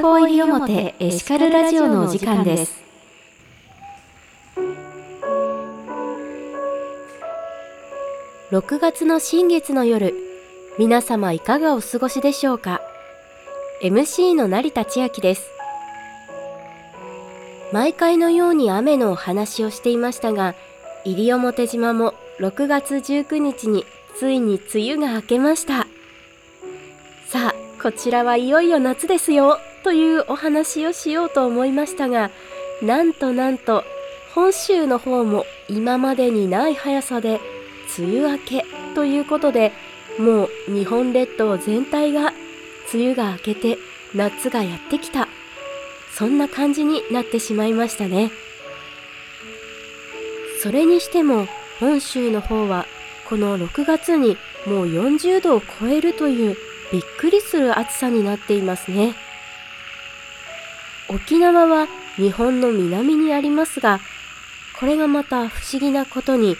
フォー入り表エシカルラジオのお時間です。6月の新月の夜皆様いかがお過ごしでしょうか？MC の成田千秋です。毎回のように雨のお話をしていましたが西表島も6月19日についに梅雨が明けました。さあこちらはいよいよ夏ですよというお話をしようと思いましたがなんとなんと本州の方も今までにない速さで梅雨明けということでもう日本列島全体が梅雨が明けて夏がやってきた。そんな感じになってしまいましたね。それにしても本州の方はこの6月にもう40度を超えるというびっくりする暑さになっていますね。沖縄は日本の南にありますがこれがまた不思議なことに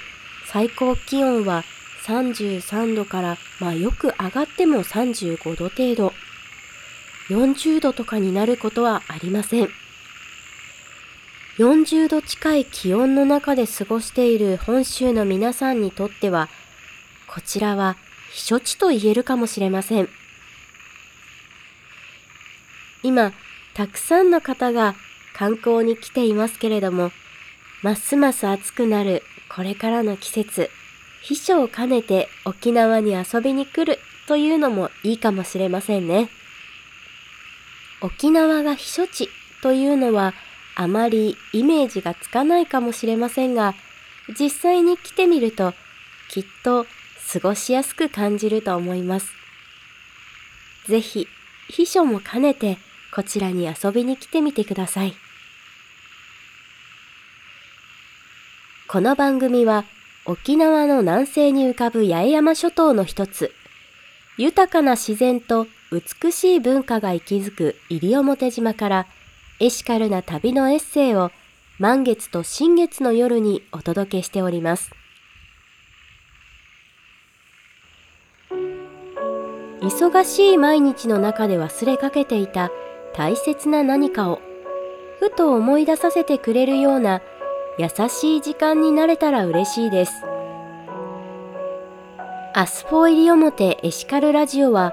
最高気温は33度からまあよく上がっても35度程度。40度とかになることはありません。40度近い気温の中で過ごしている本州の皆さんにとってはこちらは避暑地と言えるかもしれません今たくさんの方が観光に来ていますけれどもますます暑くなるこれからの季節秘書を兼ねて沖縄に遊びに来るというのもいいかもしれませんね。沖縄が避暑地というのはあまりイメージがつかないかもしれませんが実際に来てみるときっと過ごしやすく感じると思います。ぜひ秘書も兼ねてこちらに遊びに来てみてください。この番組は沖縄の南西に浮かぶ八重山諸島の一つ、豊かな自然と美しい文化が息づく西表島からエシカルな旅のエッセイを満月と新月の夜にお届けしております。忙しい毎日の中で忘れかけていた大切な何かをふと思い出させてくれるような優しい時間になれたら嬉しいです。アスフォー入り表エシカルラジオは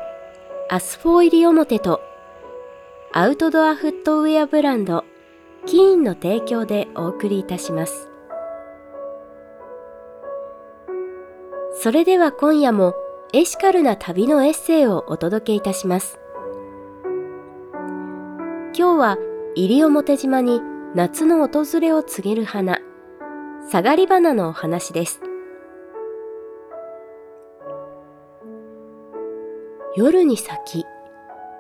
Us 4 IRIOMOTE とアウトドアフットウェアブランドキーンの提供でお送りいたします。それでは今夜もエシカルな旅のエッセイをお届けいたします。今日は西表島に夏の訪れを告げる花、下がり花のお話です。夜に咲き、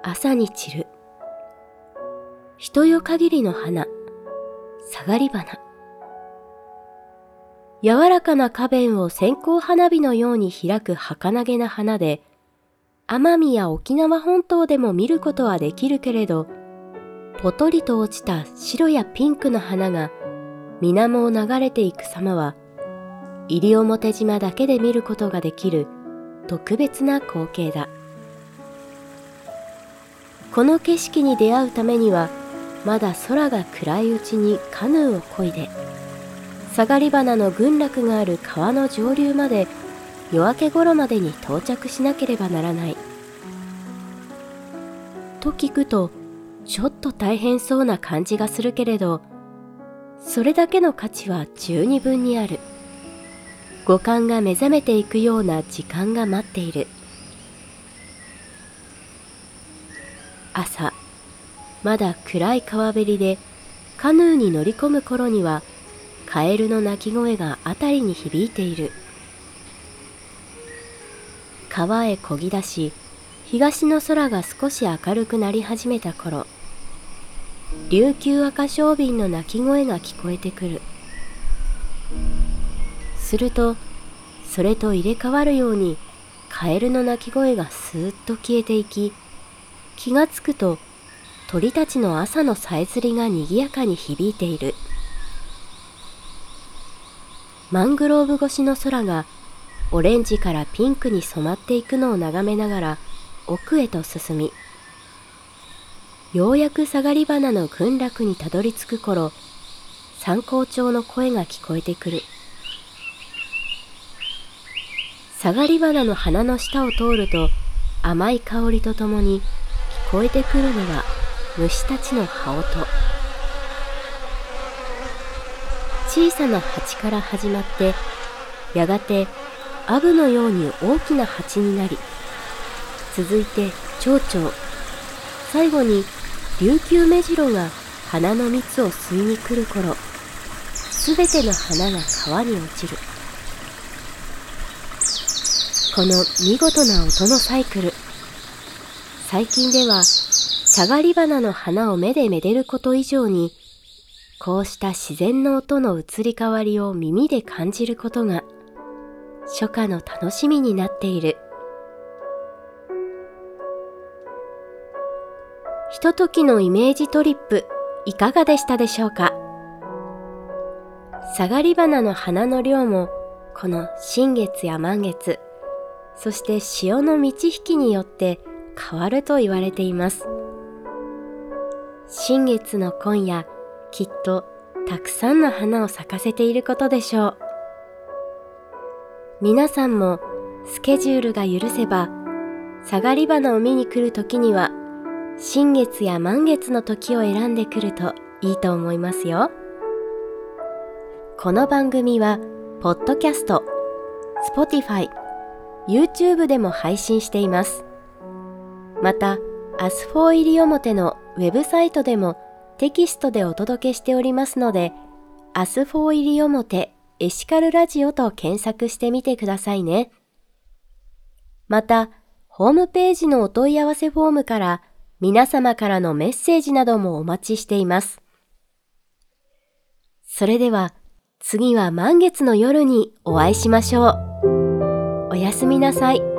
朝に散る。人よ限りの花、下がり花。柔らかな花弁を線香花火のように開く儚げな花で、奄美や沖縄本島でも見ることはできるけれど、ぽとりと落ちた白やピンクの花が水面を流れていく様は、西表島だけで見ることができる特別な光景だ。この景色に出会うためには、まだ空が暗いうちにカヌーを漕いで、下がり花の群落がある川の上流まで夜明け頃までに到着しなければならない。と聞くと、ちょっと大変そうな感じがするけれど、それだけの価値は十二分にある。五感が目覚めていくような時間が待っている。朝、まだ暗い川べりでカヌーに乗り込む頃には、カエルの鳴き声が辺りに響いている。川へこぎ出し、東の空が少し明るくなり始めた頃、琉球赤小瓶の鳴き声が聞こえてくるするとそれと入れ替わるようにカエルの鳴き声がスーッと消えていき気がつくと鳥たちの朝のさえずりがにぎやかに響いているマングローブ越しの空がオレンジからピンクに染まっていくのを眺めながら奥へと進みようやく下がり花の群落にたどり着く頃参考帳の声が聞こえてくる。下がり花の花の下を通ると甘い香りとともに聞こえてくるのは虫たちの羽音。小さな蜂から始まってやがてアブのように大きな蜂になり続いて蝶々最後に琉球目白が花の蜜を吸いに来る頃すべての花が川に落ちる。この見事な音のサイクル。最近では下がり花の花を目でめでること以上にこうした自然の音の移り変わりを耳で感じることが初夏の楽しみになっている。ひとときのイメージトリップいかがでしたでしょうか？下がり花の花の量もこの新月や満月そして潮の満ち引きによって変わると言われています。新月の今夜きっとたくさんの花を咲かせていることでしょう皆さんもスケジュールが許せば下がり花を見に来る時には新月や満月の時を選んでくるといいと思いますよ。この番組は、ポッドキャスト、Spotify、YouTube でも配信しています。また、 Us 4 IRIOMOTE のウェブサイトでもテキストでお届けしておりますので、 Us 4 IRIOMOTE エシカルラジオと検索してみてくださいね。また、ホームページのお問い合わせフォームから皆様からのメッセージなどもお待ちしています。それでは次は満月の夜にお会いしましょう。おやすみなさい。